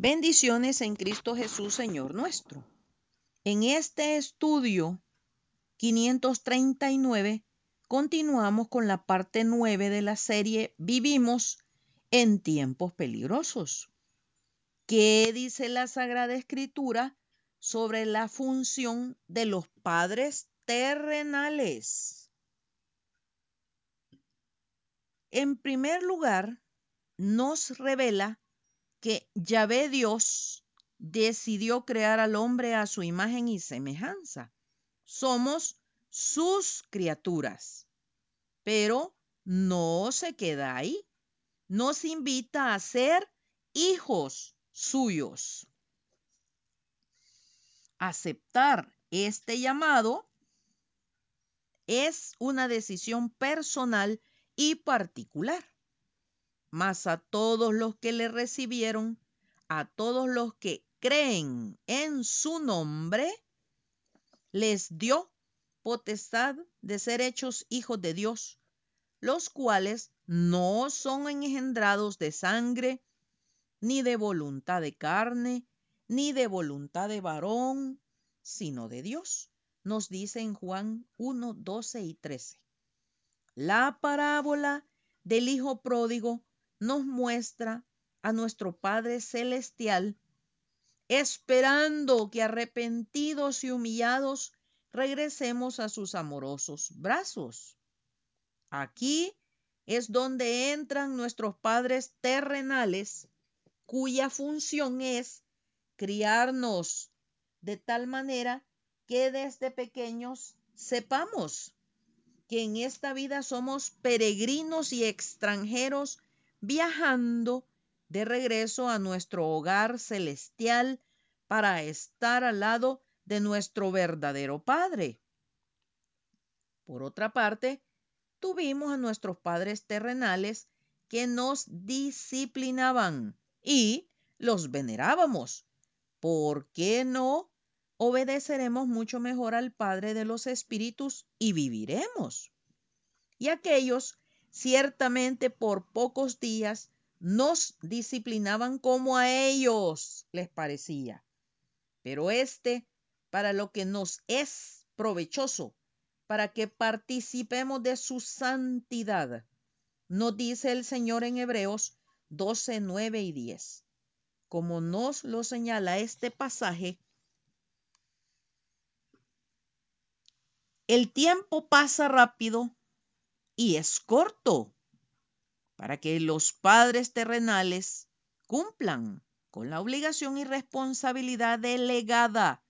Bendiciones en Cristo Jesús, Señor nuestro. En este estudio 539 continuamos con la parte 9 de la serie Vivimos en tiempos peligrosos. ¿Qué dice la Sagrada Escritura sobre la función de los padres terrenales? En primer lugar, nos revela que Yahvé Dios decidió crear al hombre a su imagen y semejanza. Somos sus criaturas. Pero no se queda ahí. Nos invita a ser hijos suyos. Aceptar este llamado es una decisión personal y particular mas a todos los que le recibieron, a todos los que creen en su nombre, les dio potestad de ser hechos hijos de Dios, los cuales no son engendrados de sangre, ni de voluntad de carne, ni de voluntad de varón, sino de Dios. Nos dice en Juan 1, 12 y 13. La parábola del Hijo Pródigo nos muestra a nuestro Padre Celestial esperando que arrepentidos y humillados regresemos a sus amorosos brazos. Aquí es donde entran nuestros padres terrenales, cuya función es criarnos de tal manera que desde pequeños sepamos que en esta vida somos peregrinos y extranjeros viajando de regreso a nuestro hogar celestial para estar al lado de nuestro verdadero Padre. Por otra parte, tuvimos a nuestros padres terrenales que nos disciplinaban y los venerábamos. ¿Por qué no obedeceremos mucho mejor al Padre de los Espíritus y viviremos? Y aquellos ciertamente por pocos días nos disciplinaban como a ellos les parecía. Pero este, para lo que nos es provechoso, para que participemos de su santidad, nos dice el Señor en Hebreos 12, 9 y 10. Como nos lo señala este pasaje, el tiempo pasa rápido y es corto para que los padres terrenales cumplan con la obligación y responsabilidad delegada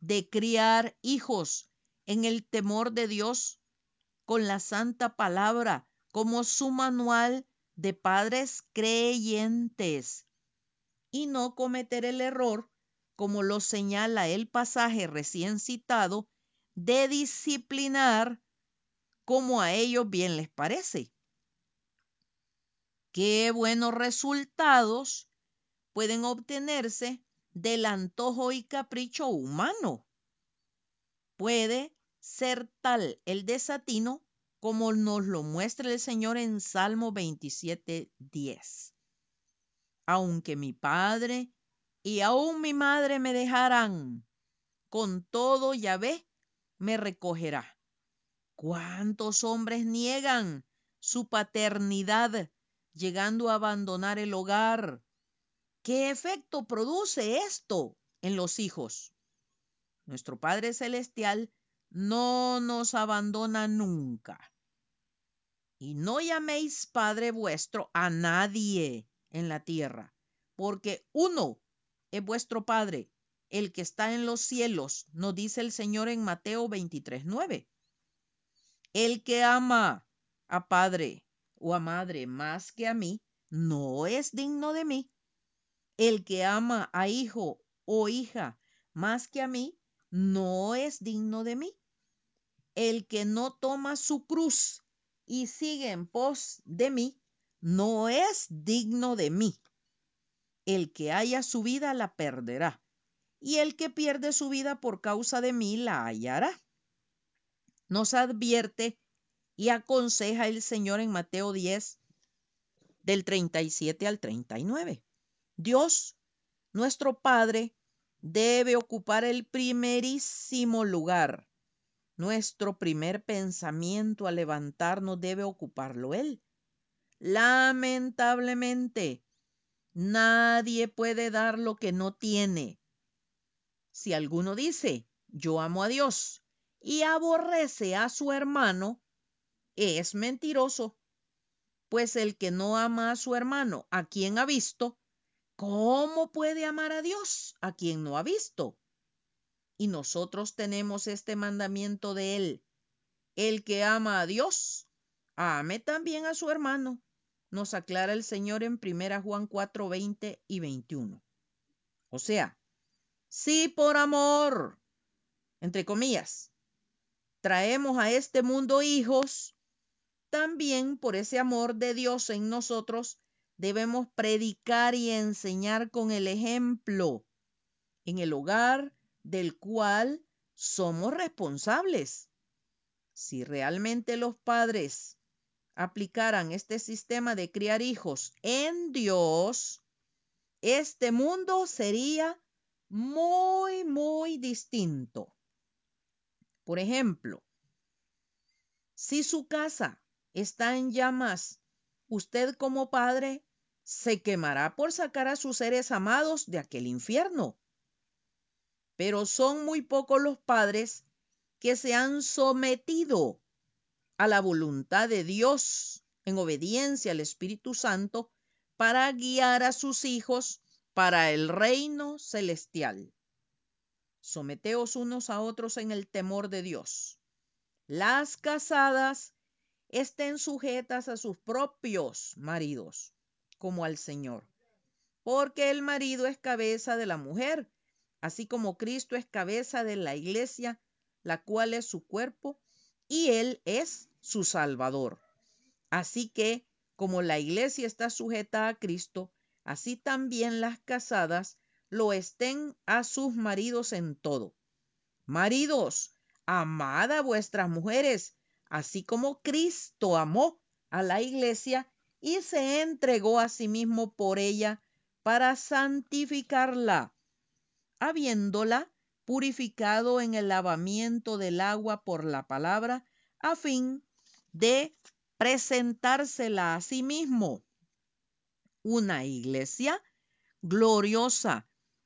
de criar hijos en el temor de Dios con la santa palabra como su manual de padres creyentes y no cometer el error, como lo señala el pasaje recién citado, de disciplinar como a ellos bien les parece. Qué buenos resultados pueden obtenerse del antojo y capricho humano. Puede ser tal el desatino como nos lo muestra el Señor en Salmo 27, 10. Aunque mi padre y aún mi madre me dejarán, con todo Yahvé me recogerá. ¿Cuántos hombres niegan su paternidad llegando a abandonar el hogar? ¿Qué efecto produce esto en los hijos? Nuestro Padre Celestial no nos abandona nunca. Y no llaméis Padre vuestro a nadie en la tierra, porque uno es vuestro Padre, el que está en los cielos, nos dice el Señor en Mateo 23, 9. El que ama a padre o a madre más que a mí, no es digno de mí. El que ama a hijo o hija más que a mí, no es digno de mí. El que no toma su cruz y sigue en pos de mí, no es digno de mí. El que haya su vida la perderá, y el que pierde su vida por causa de mí la hallará nos advierte y aconseja el Señor en Mateo 10, del 37 al 39. Dios nuestro Padre debe ocupar el primerísimo lugar. Nuestro primer pensamiento al levantarnos debe ocuparlo Él. Lamentablemente, nadie puede dar lo que no tiene. Si alguno dice, yo amo a Dios y aborrece a su hermano, es mentiroso. Pues el que no ama a su hermano, a quien ha visto, ¿cómo puede amar a Dios, a quien no ha visto? Y nosotros tenemos este mandamiento de él. El que ama a Dios, ame también a su hermano. Nos aclara el Señor en 1 Juan 4, 20 y 21. O sea, si por amor, entre comillas, traemos a este mundo hijos, también por ese amor de Dios en nosotros debemos predicar y enseñar con el ejemplo en el hogar del cual somos responsables. Si realmente los padres aplicaran este sistema de criar hijos en Dios, este mundo sería muy, muy distinto. Por ejemplo, si su casa está en llamas, usted como padre se quemará por sacar a sus seres amados de aquel infierno pero son muy pocos los padres que se han sometido a la voluntad de Dios en obediencia al Espíritu Santo para guiar a sus hijos para el reino celestial. Someteos unos a otros en el temor de Dios. Las casadas estén sujetas a sus propios maridos, como al Señor, porque el marido es cabeza de la mujer así como Cristo es cabeza de la iglesia, la cual es su cuerpo, y Él es su Salvador. Así que, como la iglesia está sujeta a Cristo, así también las casadas lo estén a sus maridos en todo. Maridos, amad a vuestras mujeres, así como Cristo amó a la iglesia y se entregó a sí mismo por ella para santificarla habiéndola purificado en el lavamiento del agua por la palabra, a fin de presentársela a sí mismo. Una iglesia gloriosa,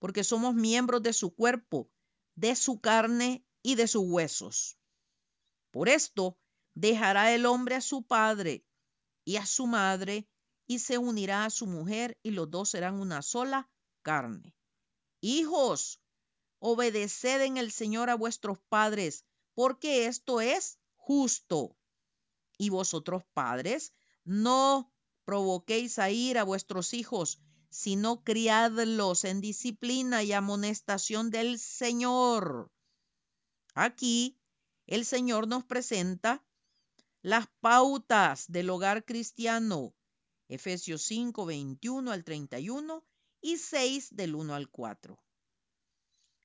porque somos miembros de su cuerpo, de su carne y de sus huesos. Por esto dejará el hombre a su padre y a su madre, y se unirá a su mujer, y los dos serán una sola carne. Hijos, obedeced en el Señor a vuestros padres, porque esto es justo. Y vosotros, padres, no provoquéis a ir a vuestros hijos, sino criadlos en disciplina y amonestación del Señor. Aquí el Señor nos presenta las pautas del hogar cristiano. Efesios 5, 21 al 31 y 6 del 1 al 4.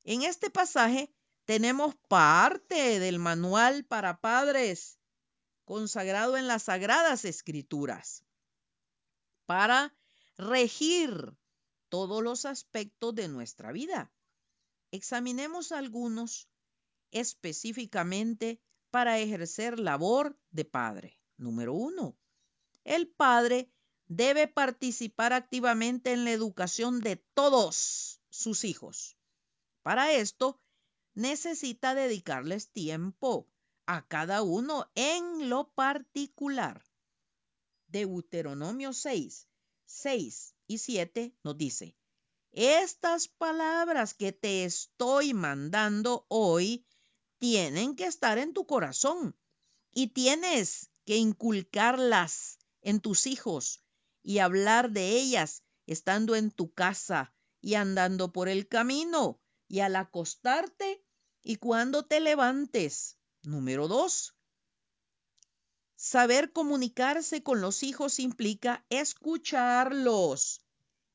En este pasaje tenemos parte del manual para padres consagrado en las sagradas escrituras para regir todos los aspectos de nuestra vida. Examinemos algunos específicamente para ejercer labor de padre. Número uno, el padre debe participar activamente en la educación de todos sus hijos. Para esto, necesita dedicarles tiempo a cada uno en lo particular. Deuteronomio 6, 6 y 7 nos dice, estas palabras que te estoy mandando hoy tienen que estar en tu corazón y tienes que inculcarlas en tus hijos y hablar de ellas estando en tu casa y andando por el camino y al acostarte y cuando te levantes. Número dos, saber comunicarse con los hijos implica escucharlos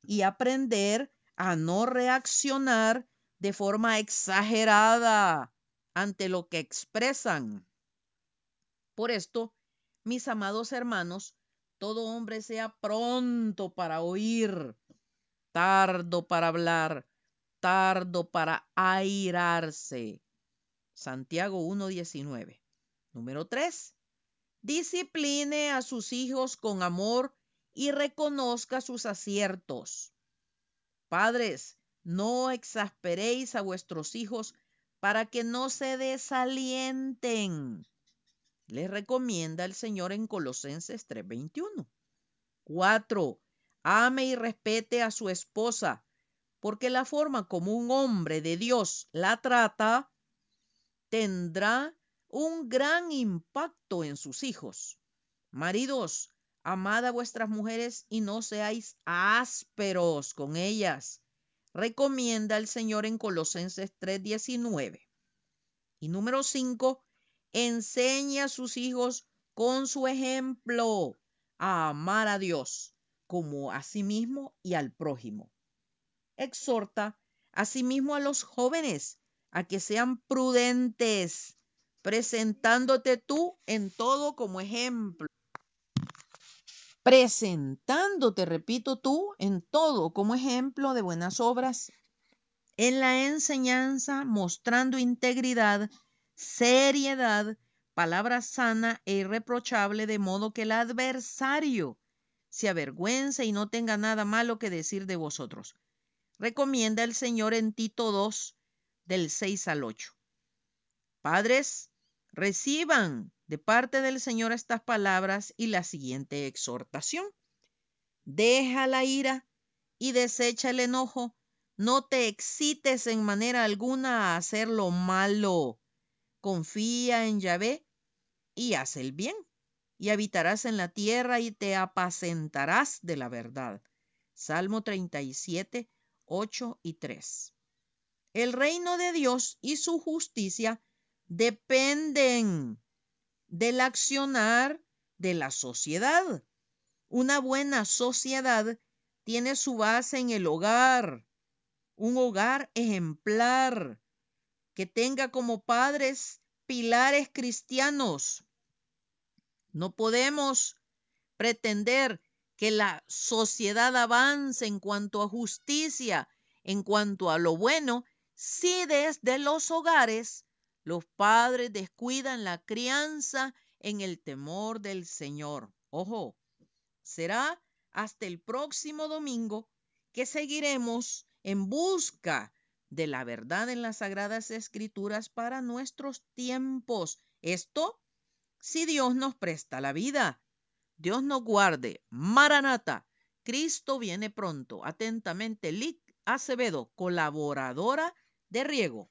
y aprender a no reaccionar de forma exagerada ante lo que expresan. Por esto, mis amados hermanos, todo hombre sea pronto para oír, tardo para hablar, tardo para airarse. Santiago 1.19. Número 3. Discipline a sus hijos con amor y reconozca sus aciertos. Padres, no exasperéis a vuestros hijos para que no se desalienten. Les recomienda el Señor en Colosenses 3:21. 4. Ame y respete a su esposa, porque la forma como un hombre de Dios la trata tendrá un gran impacto en sus hijos. Maridos, amad a vuestras mujeres y no seáis ásperos con ellas. Recomienda el Señor en Colosenses 3:19. Y número 5, enseña a sus hijos con su ejemplo a amar a Dios como a sí mismo y al prójimo. Exhorta asimismo a los jóvenes a que sean prudentes, presentándote tú en todo como ejemplo. Presentándote, repito tú, en todo como ejemplo de buenas obras, en la enseñanza, mostrando integridad, seriedad, palabra sana e irreprochable, de modo que el adversario se avergüence y no tenga nada malo que decir de vosotros. Recomienda el Señor en Tito 2, del 6 al 8. Padres, reciban de parte del Señor estas palabras y la siguiente exhortación. Deja la ira y desecha el enojo. No te excites en manera alguna a hacer lo malo. Confía en Yahvé y haz el bien y habitarás en la tierra y te apacentarás de la verdad. Salmo 37, 8 y 3. El reino de Dios y su justicia dependen del accionar de la sociedad. Una buena sociedad tiene su base en el hogar, un hogar ejemplar que tenga como padres pilares cristianos no podemos pretender que la sociedad avance en cuanto a justicia, en cuanto a lo bueno, si desde los hogares los padres descuidan la crianza en el temor del Señor. Ojo, será hasta el próximo domingo que seguiremos en busca de la verdad en las sagradas escrituras para nuestros tiempos. Esto si Dios nos presta la vida. Dios nos guarde. Maranata. Cristo viene pronto. Atentamente, Lic Acevedo, colaboradora de Riego.